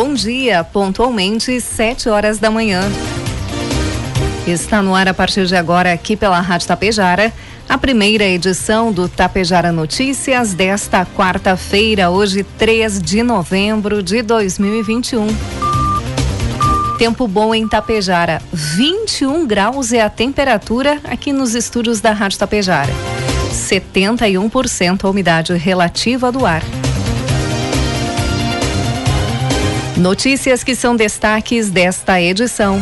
Bom dia, pontualmente, 7 horas da manhã. Está no ar a partir de agora aqui pela Rádio Tapejara, a primeira edição do Tapejara Notícias desta quarta-feira, hoje 3 de novembro de 2021. Tempo bom em Tapejara, 21 graus é a temperatura aqui nos estúdios da Rádio Tapejara. 71% a umidade relativa do ar. Notícias que são destaques desta edição.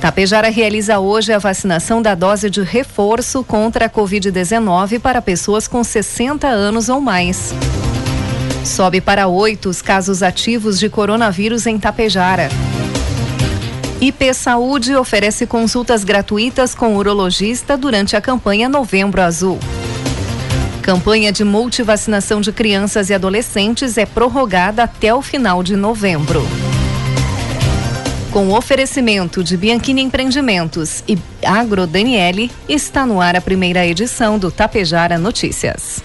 Tapejara realiza hoje a vacinação da dose de reforço contra a Covid-19 para pessoas com 60 anos ou mais. Sobe para oito os casos ativos de coronavírus em Tapejara. IP Saúde oferece consultas gratuitas com urologista durante a campanha Novembro Azul. Campanha de multivacinação de crianças e adolescentes é prorrogada até o final de novembro. Com oferecimento de Bianchini Empreendimentos e Agro Daniele, está no ar a primeira edição do Tapejara Notícias.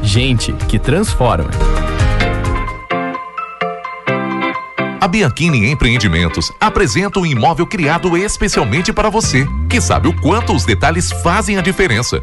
Gente que transforma. A Bianchini Empreendimentos apresenta um imóvel criado especialmente para você, que sabe o quanto os detalhes fazem a diferença.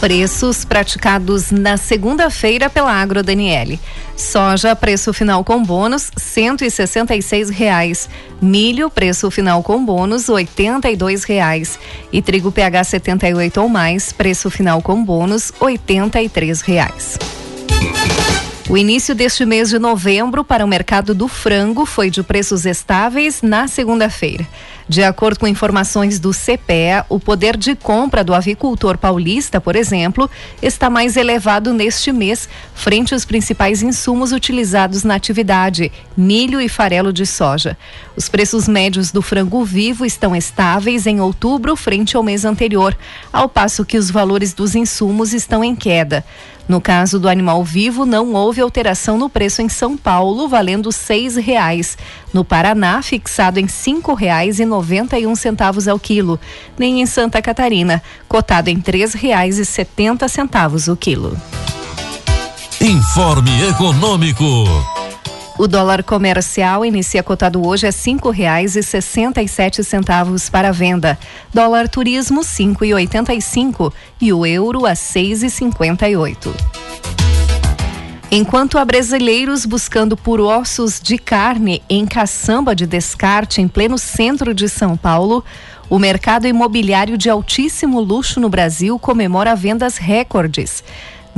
Preços praticados na segunda-feira pela Agro Daniele. Soja, preço final com bônus, cento e sessenta reais. Milho, preço final com bônus, oitenta e reais. E trigo PH 78 ou mais, preço final com bônus, oitenta e reais. O início deste mês de novembro para o mercado do frango foi de preços estáveis na segunda-feira. De acordo com informações do CPEA, o poder de compra do avicultor paulista, por exemplo, está mais elevado neste mês, frente aos principais insumos utilizados na atividade, milho e farelo de soja. Os preços médios do frango vivo estão estáveis em outubro frente ao mês anterior, ao passo que os valores dos insumos estão em queda. No caso do animal vivo, não houve alteração no preço em São Paulo, valendo seis reais. No Paraná, fixado em cinco reais e noventa e um centavos ao quilo. Nem em Santa Catarina, cotado em três reais e setenta centavos o quilo. Informe Econômico. O dólar comercial inicia cotado hoje a cinco reais e sessenta e sete centavos para venda. Dólar turismo cinco e oitenta e cinco e o euro a seis e cinquenta e oito. Enquanto há brasileiros buscando por ossos de carne em caçamba de descarte em pleno centro de São Paulo, o mercado imobiliário de altíssimo luxo no Brasil comemora vendas recordes.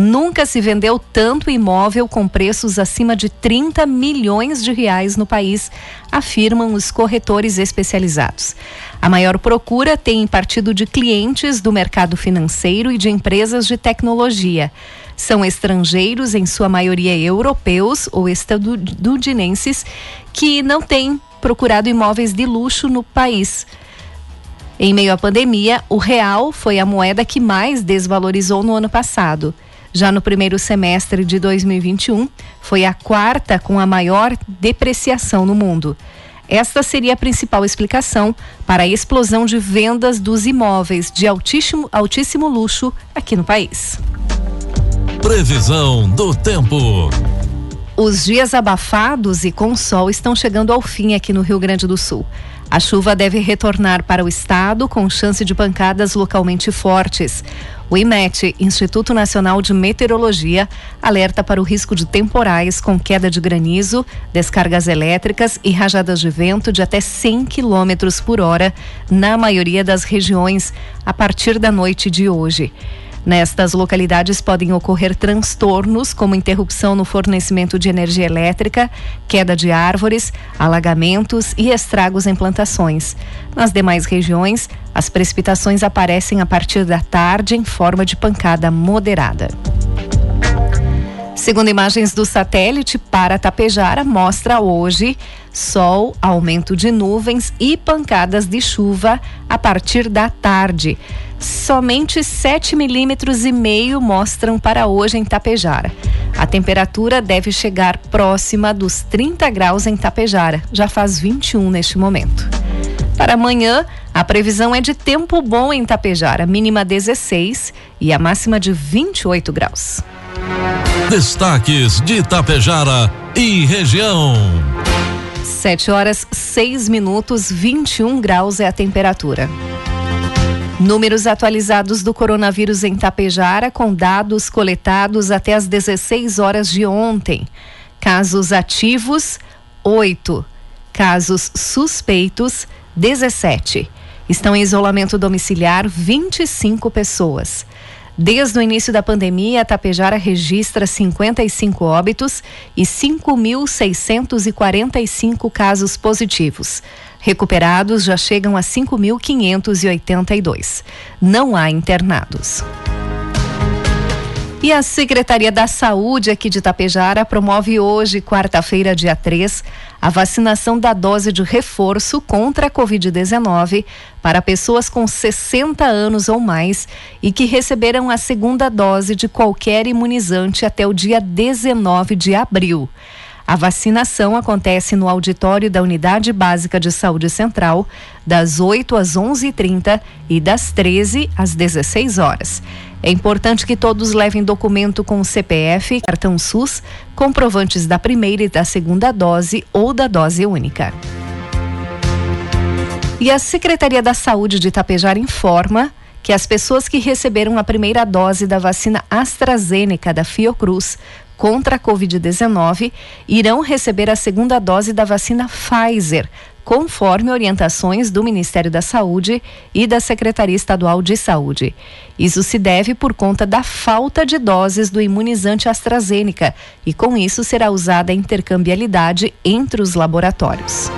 Nunca se vendeu tanto imóvel com preços acima de 30 milhões de reais no país, afirmam os corretores especializados. A maior procura tem partido de clientes do mercado financeiro e de empresas de tecnologia. São estrangeiros, em sua maioria europeus ou estadunidenses, que não têm procurado imóveis de luxo no país. Em meio à pandemia, o real foi a moeda que mais desvalorizou no ano passado. Já no primeiro semestre de 2021, foi a quarta com a maior depreciação no mundo. Esta seria a principal explicação para a explosão de vendas dos imóveis de altíssimo, altíssimo luxo aqui no país. Previsão do tempo. Os dias abafados e com sol estão chegando ao fim aqui no Rio Grande do Sul. A chuva deve retornar para o estado com chance de pancadas localmente fortes. O IMET, Instituto Nacional de Meteorologia, alerta para o risco de temporais com queda de granizo, descargas elétricas e rajadas de vento de até 100 km por hora na maioria das regiões a partir da noite de hoje. Nestas localidades podem ocorrer transtornos, como interrupção no fornecimento de energia elétrica, queda de árvores, alagamentos e estragos em plantações. Nas demais regiões, as precipitações aparecem a partir da tarde em forma de pancada moderada. Segundo imagens do satélite para Tapejara, mostra hoje sol, aumento de nuvens e pancadas de chuva a partir da tarde. Somente 7 milímetros e meio mostram para hoje em Tapejara. A temperatura deve chegar próxima dos 30 graus em Tapejara, já faz 21 neste momento. Para amanhã, a previsão é de tempo bom em Tapejara, mínima 16 e a máxima de 28 graus. Destaques de Itapejara e região. 7 horas 6 minutos, 21 graus é a temperatura. Números atualizados do coronavírus em Tapejara, com dados coletados até as 16 horas de ontem. Casos ativos, 8. Casos suspeitos, 17. Estão em isolamento domiciliar 25 pessoas. Desde o início da pandemia, a Tapejara registra 55 óbitos e 5.645 casos positivos. Recuperados já chegam a 5.582. Não há internados. E a Secretaria da Saúde aqui de Tapejara promove hoje, quarta-feira, dia 3, a vacinação da dose de reforço contra a Covid-19 para pessoas com 60 anos ou mais e que receberam a segunda dose de qualquer imunizante até o dia 19 de abril. A vacinação acontece no auditório da Unidade Básica de Saúde Central, das 8 às 11h30 e das 13 às 16 horas. É importante que todos levem documento com CPF, cartão SUS, comprovantes da primeira e da segunda dose ou da dose única. E a Secretaria da Saúde de Itapejar informa que as pessoas que receberam a primeira dose da vacina AstraZeneca da Fiocruz contra a Covid-19 irão receber a segunda dose da vacina Pfizer, conforme orientações do Ministério da Saúde e da Secretaria Estadual de Saúde. Isso se deve por conta da falta de doses do imunizante AstraZeneca e, com isso, será usada a intercambialidade entre os laboratórios.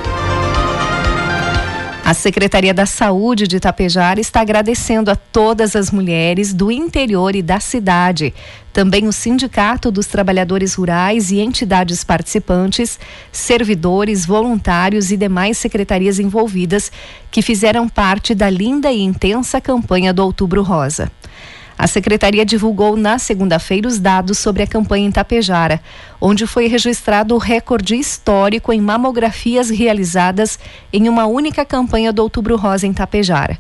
A Secretaria da Saúde de Itapejara está agradecendo a todas as mulheres do interior e da cidade, também o Sindicato dos Trabalhadores Rurais e entidades participantes, servidores, voluntários e demais secretarias envolvidas que fizeram parte da linda e intensa campanha do Outubro Rosa. A secretaria divulgou na segunda-feira os dados sobre a campanha em Tapejara, onde foi registrado o recorde histórico em mamografias realizadas em uma única campanha do Outubro Rosa em Tapejara.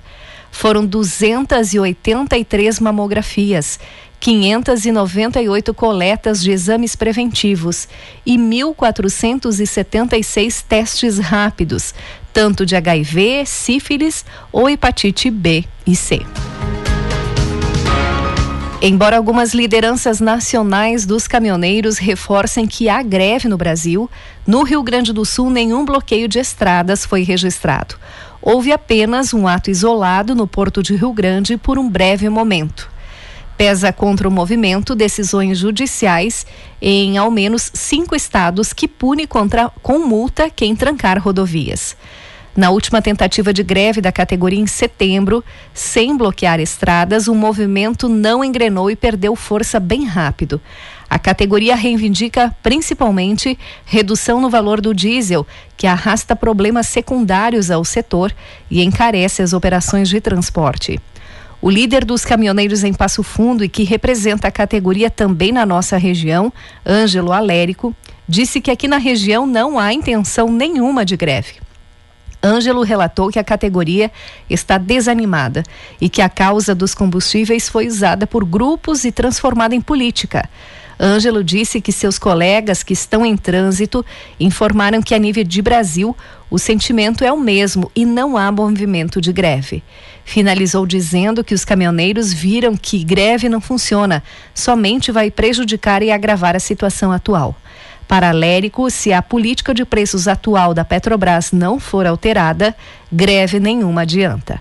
Foram 283 mamografias, 598 coletas de exames preventivos e 1.476 testes rápidos, tanto de HIV, sífilis ou hepatite B e C. Embora algumas lideranças nacionais dos caminhoneiros reforcem que há greve no Brasil, no Rio Grande do Sul nenhum bloqueio de estradas foi registrado. Houve apenas um ato isolado no porto de Rio Grande por um breve momento. Pesa contra o movimento decisões judiciais em ao menos cinco estados que pune contra, com multa quem trancar rodovias. Na última tentativa de greve da categoria em setembro, sem bloquear estradas, o movimento não engrenou e perdeu força bem rápido. A categoria reivindica principalmente redução no valor do diesel, que arrasta problemas secundários ao setor e encarece as operações de transporte. O líder dos caminhoneiros em Passo Fundo e que representa a categoria também na nossa região, Ângelo Alérico, disse que aqui na região não há intenção nenhuma de greve. Ângelo relatou que a categoria está desanimada e que a causa dos combustíveis foi usada por grupos e transformada em política. Ângelo disse que seus colegas que estão em trânsito informaram que, a nível de Brasil, o sentimento é o mesmo e não há movimento de greve. Finalizou dizendo que os caminhoneiros viram que greve não funciona, somente vai prejudicar e agravar a situação atual. Para Lérico, se a política de preços atual da Petrobras não for alterada, greve nenhuma adianta.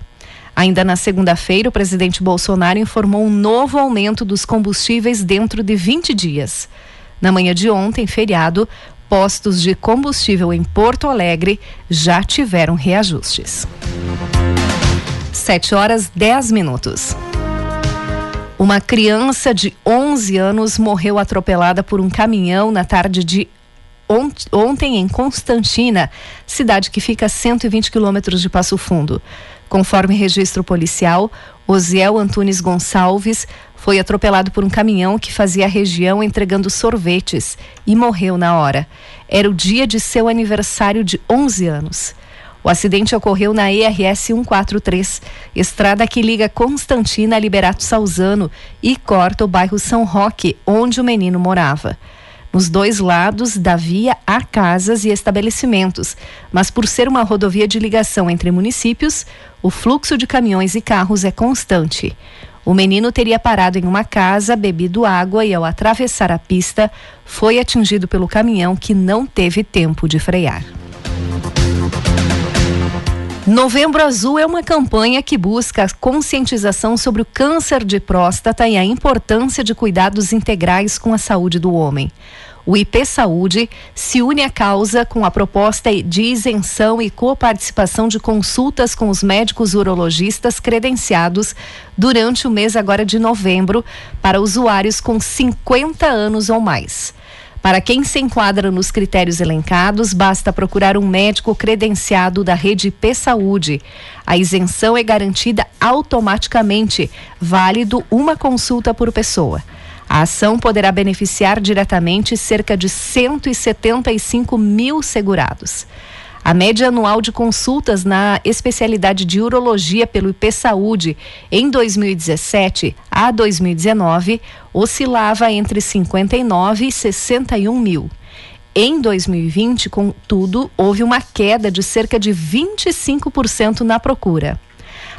Ainda na segunda-feira, o presidente Bolsonaro informou um novo aumento dos combustíveis dentro de 20 dias. Na manhã de ontem, feriado, postos de combustível em Porto Alegre já tiveram reajustes. 7 horas 10 minutos. Uma criança de 11 anos morreu atropelada por um caminhão na tarde de ontem em Constantina, cidade que fica a 120 quilômetros de Passo Fundo. Conforme registro policial, Osiel Antunes Gonçalves foi atropelado por um caminhão que fazia a região entregando sorvetes e morreu na hora. Era o dia de seu aniversário de 11 anos. O acidente ocorreu na ERS 143, estrada que liga Constantina a Liberato Salzano e corta o bairro São Roque, onde o menino morava. Nos dois lados da via há casas e estabelecimentos, mas por ser uma rodovia de ligação entre municípios, o fluxo de caminhões e carros é constante. O menino teria parado em uma casa, bebido água e, ao atravessar a pista, foi atingido pelo caminhão que não teve tempo de frear. Novembro Azul é uma campanha que busca a conscientização sobre o câncer de próstata e a importância de cuidados integrais com a saúde do homem. O IP Saúde se une à causa com a proposta de isenção e coparticipação de consultas com os médicos urologistas credenciados durante o mês agora de novembro para usuários com 50 anos ou mais. Para quem se enquadra nos critérios elencados, basta procurar um médico credenciado da rede P Saúde. A isenção é garantida automaticamente, válido uma consulta por pessoa. A ação poderá beneficiar diretamente cerca de 175 mil segurados. A média anual de consultas na especialidade de urologia pelo IP Saúde em 2017 a 2019 oscilava entre 59 e 61 mil. Em 2020, contudo, houve uma queda de cerca de 25% na procura.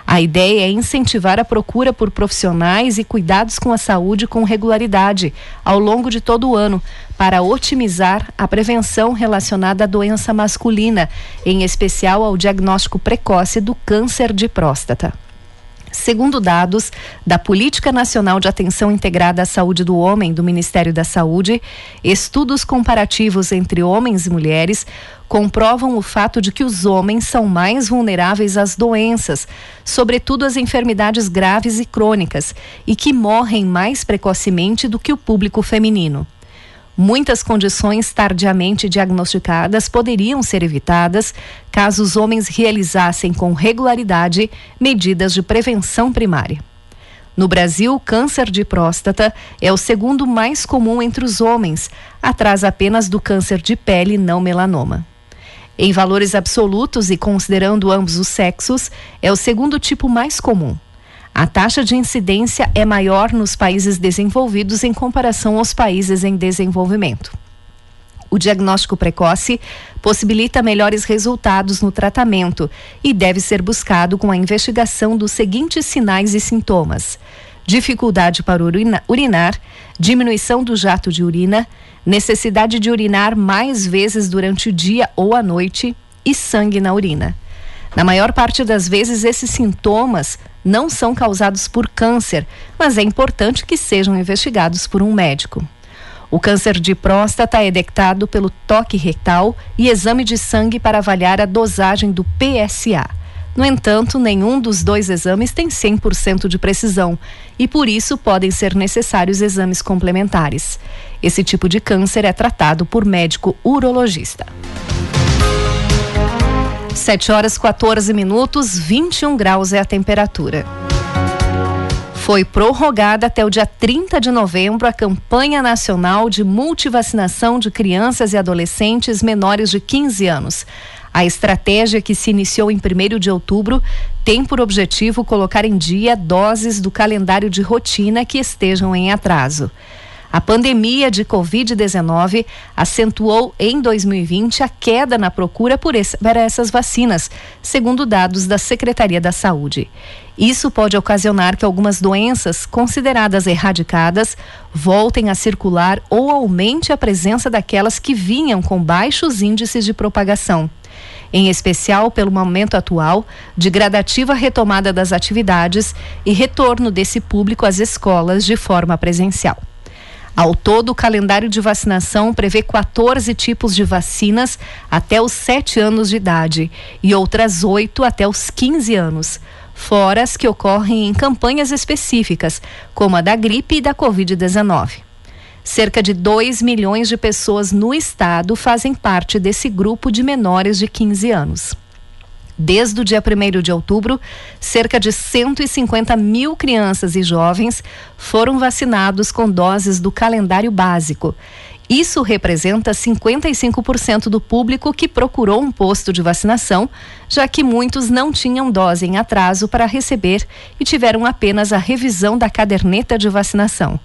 A ideia é incentivar a procura por profissionais e cuidados com a saúde com regularidade ao longo de todo o ano, para otimizar a prevenção relacionada à doença masculina, em especial ao diagnóstico precoce do câncer de próstata. Segundo dados da Política Nacional de Atenção Integrada à Saúde do Homem do Ministério da Saúde, estudos comparativos entre homens e mulheres comprovam o fato de que os homens são mais vulneráveis às doenças, sobretudo às enfermidades graves e crônicas, e que morrem mais precocemente do que o público feminino. Muitas condições tardiamente diagnosticadas poderiam ser evitadas caso os homens realizassem com regularidade medidas de prevenção primária. No Brasil, câncer de próstata é o segundo mais comum entre os homens, atrás apenas do câncer de pele não melanoma. Em valores absolutos e considerando ambos os sexos, é o segundo tipo mais comum. A taxa de incidência é maior nos países desenvolvidos em comparação aos países em desenvolvimento. O diagnóstico precoce possibilita melhores resultados no tratamento e deve ser buscado com a investigação dos seguintes sinais e sintomas: dificuldade para urinar, diminuição do jato de urina, necessidade de urinar mais vezes durante o dia ou a noite e sangue na urina. Na maior parte das vezes, esses sintomas não são causados por câncer, mas é importante que sejam investigados por um médico. O câncer de próstata é detectado pelo toque retal e exame de sangue para avaliar a dosagem do PSA. No entanto, nenhum dos dois exames tem 100% de precisão e, por isso, podem ser necessários exames complementares. Esse tipo de câncer é tratado por médico urologista. 7 horas 14 minutos, 21 graus é a temperatura. Foi prorrogada até o dia 30 de novembro a campanha nacional de multivacinação de crianças e adolescentes menores de 15 anos. A estratégia que se iniciou em 1 de outubro tem por objetivo colocar em dia doses do calendário de rotina que estejam em atraso. A pandemia de Covid-19 acentuou em 2020 a queda na procura por essas vacinas, segundo dados da Secretaria da Saúde. Isso pode ocasionar que algumas doenças consideradas erradicadas voltem a circular ou aumente a presença daquelas que vinham com baixos índices de propagação em especial pelo momento atual de gradativa retomada das atividades e retorno desse público às escolas de forma presencial. Ao todo, o calendário de vacinação prevê 14 tipos de vacinas até os 7 anos de idade e outras 8 até os 15 anos, fora as que ocorrem em campanhas específicas, como a da gripe e da Covid-19. Cerca de 2 milhões de pessoas no estado fazem parte desse grupo de menores de 15 anos. Desde o dia 1 de outubro, cerca de 150 mil crianças e jovens foram vacinados com doses do calendário básico. Isso representa 55% do público que procurou um posto de vacinação, já que muitos não tinham dose em atraso para receber e tiveram apenas a revisão da caderneta de vacinação.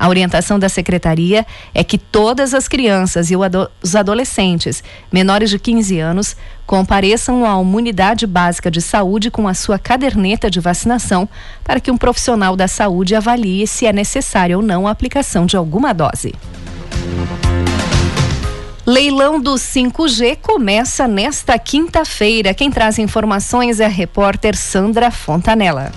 A orientação da secretaria é que todas as crianças e os adolescentes menores de 15 anos compareçam à unidade básica de saúde com a sua caderneta de vacinação para que um profissional da saúde avalie se é necessária ou não a aplicação de alguma dose. Leilão do 5G começa nesta quinta-feira. Quem traz informações é a repórter Sandra Fontanella.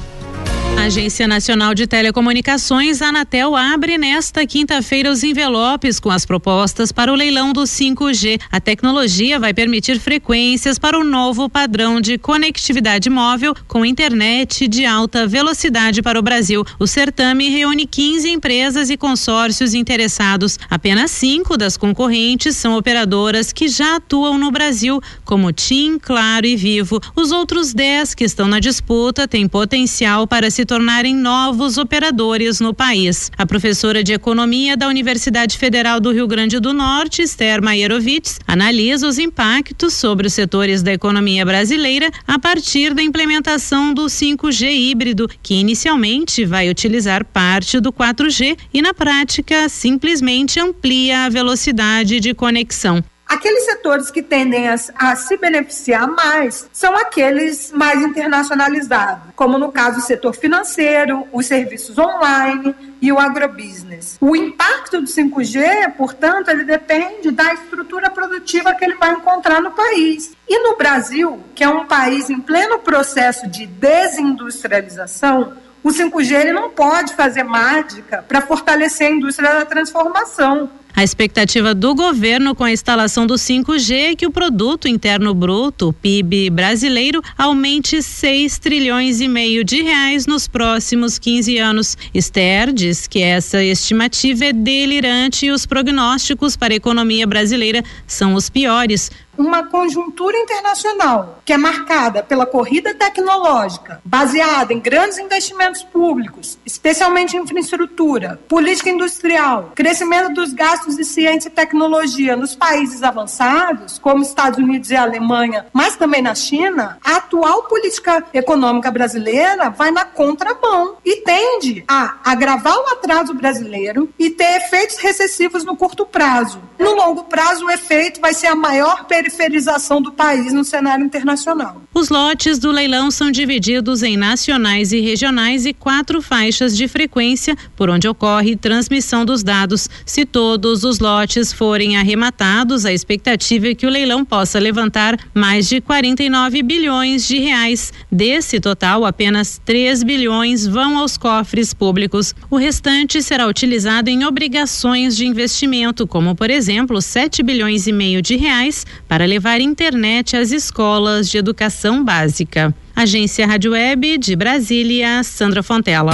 A Agência Nacional de Telecomunicações, Anatel, abre nesta quinta-feira os envelopes com as propostas para o leilão do 5G. A tecnologia vai permitir frequências para o novo padrão de conectividade móvel com internet de alta velocidade para o Brasil. O certame reúne 15 empresas e consórcios interessados. Apenas cinco das concorrentes são operadoras que já atuam no Brasil, como TIM, Claro e Vivo. Os outros 10 que estão na disputa têm potencial para se tornarem novos operadores no país. A professora de Economia da Universidade Federal do Rio Grande do Norte, Esther Maierovitz, analisa os impactos sobre os setores da economia brasileira a partir da implementação do 5G híbrido, que inicialmente vai utilizar parte do 4G e, na prática, simplesmente amplia a velocidade de conexão. Aqueles setores que tendem a, a, se beneficiar mais são aqueles mais internacionalizados, como no caso o setor financeiro, os serviços online e o agrobusiness. O impacto do 5G, portanto, ele depende da estrutura produtiva que ele vai encontrar no país. E no Brasil, que é um país em pleno processo de desindustrialização, o 5G ele não pode fazer mágica para fortalecer a indústria da transformação. A expectativa do governo com a instalação do 5G é que o produto interno bruto, PIB brasileiro, aumente 6 trilhões e meio de reais nos próximos 15 anos. Esther diz que essa estimativa é delirante e os prognósticos para a economia brasileira são os piores uma conjuntura internacional que é marcada pela corrida tecnológica, baseada em grandes investimentos públicos, especialmente em infraestrutura, política industrial, crescimento dos gastos de ciência e tecnologia nos países avançados, como Estados Unidos e Alemanha, mas também na China, a atual política econômica brasileira vai na contramão e tende a agravar o atraso brasileiro e ter efeitos recessivos no curto prazo. No longo prazo, o efeito vai ser a maior periferização do país no cenário internacional. Os lotes do leilão são divididos em nacionais e regionais e quatro faixas de frequência por onde ocorre transmissão dos dados. Se todos os lotes forem arrematados, a expectativa é que o leilão possa levantar mais de 49 bilhões de reais. Desse total, apenas 3 bilhões vão aos cofres públicos. O restante será utilizado em obrigações de investimento, como por exemplo, 7 bilhões e meio de reais para levar internet às escolas de educação básica. Agência Rádio Web de Brasília, Sandra Fontela.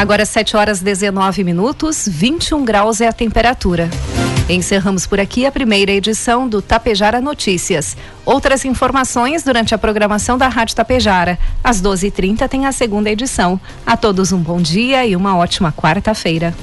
Agora 7 horas 19 minutos, 21 graus é a temperatura. Encerramos por aqui a primeira edição do Tapejara Notícias. Outras informações durante a programação da Rádio Tapejara. Às 12h30 tem a segunda edição. A todos um bom dia e uma ótima quarta-feira.